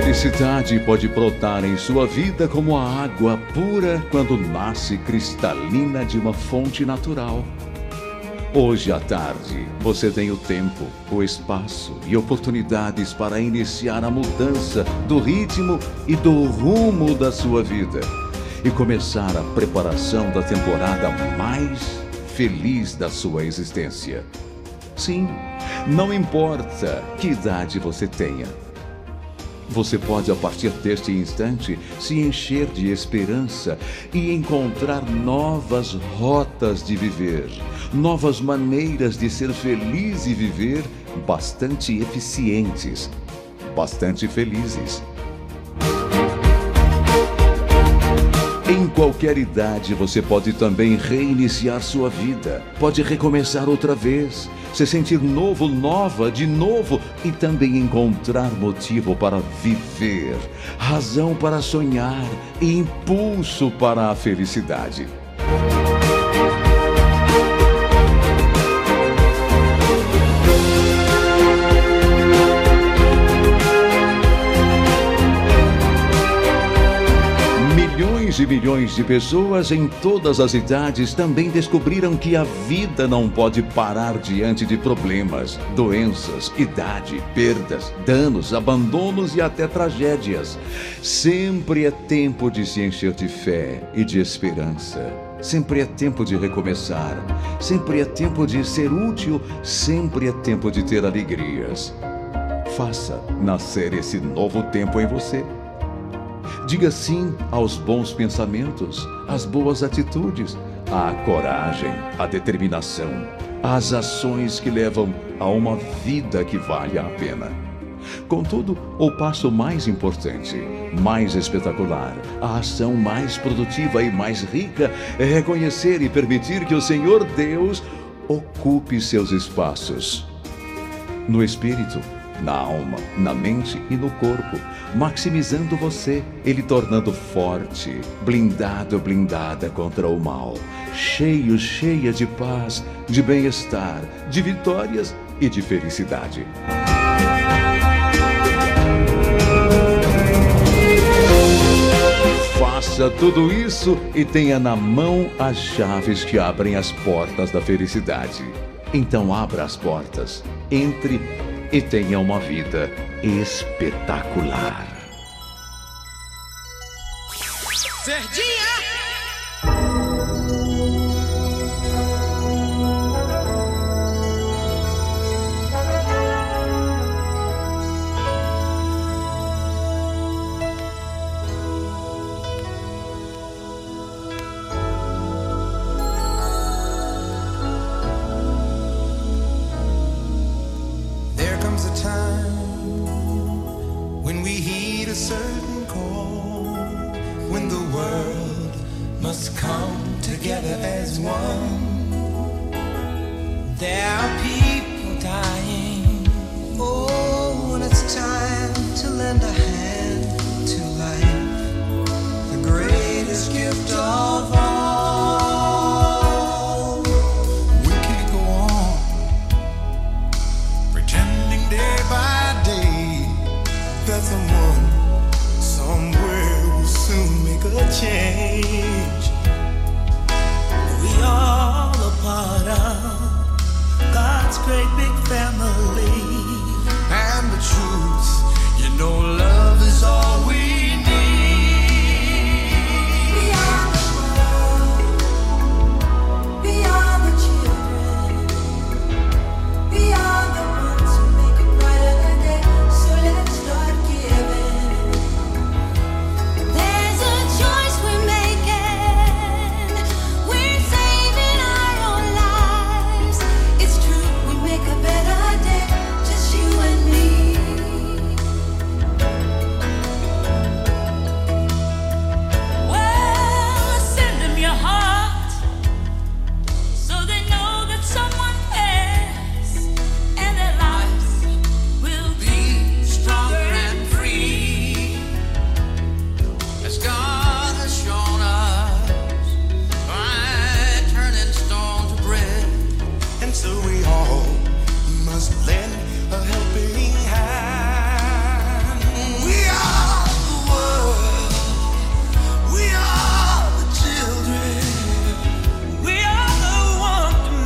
verdade pode brotar em sua vida como a água pura quando nasce cristalina de uma fonte natural. Hoje à tarde, você tem o tempo, o espaço e oportunidades para iniciar a mudança do ritmo e do rumo da sua vida e começar a preparação da temporada mais feliz da sua existência. Sim, não importa que idade você tenha. Você pode, a partir deste instante, se encher de esperança e encontrar novas rotas de viver, novas maneiras de ser feliz e viver bastante eficientes, bastante felizes. Em qualquer idade você pode também reiniciar sua vida, pode recomeçar outra vez, se sentir novo, nova, de novo e também encontrar motivo para viver, razão para sonhar e impulso para a felicidade. Milhões e milhões de pessoas em todas as idades também descobriram que a vida não pode parar diante de problemas, doenças, idade, perdas, danos, abandonos e até tragédias. Sempre é tempo de se encher de fé e de esperança. Sempre é tempo de recomeçar. Sempre é tempo de ser útil. Sempre é tempo de ter alegrias. Faça nascer esse novo tempo em você. Diga sim aos bons pensamentos, às boas atitudes, à coragem, à determinação, às ações que levam a uma vida que vale a pena. Contudo, o passo mais importante, mais espetacular, a ação mais produtiva e mais rica é reconhecer e permitir que o Senhor Deus ocupe seus espaços. No espírito, na alma, na mente e no corpo, maximizando você, ele tornando forte, blindado, blindada contra o mal, cheio, cheia de paz, de bem-estar, de vitórias e de felicidade. Faça tudo isso e tenha na mão as chaves que abrem as portas da felicidade. Então abra as portas, entre e tenha uma vida espetacular. Verdinha! Certain call, when the world must come together as one. There We all a part of God's great big family.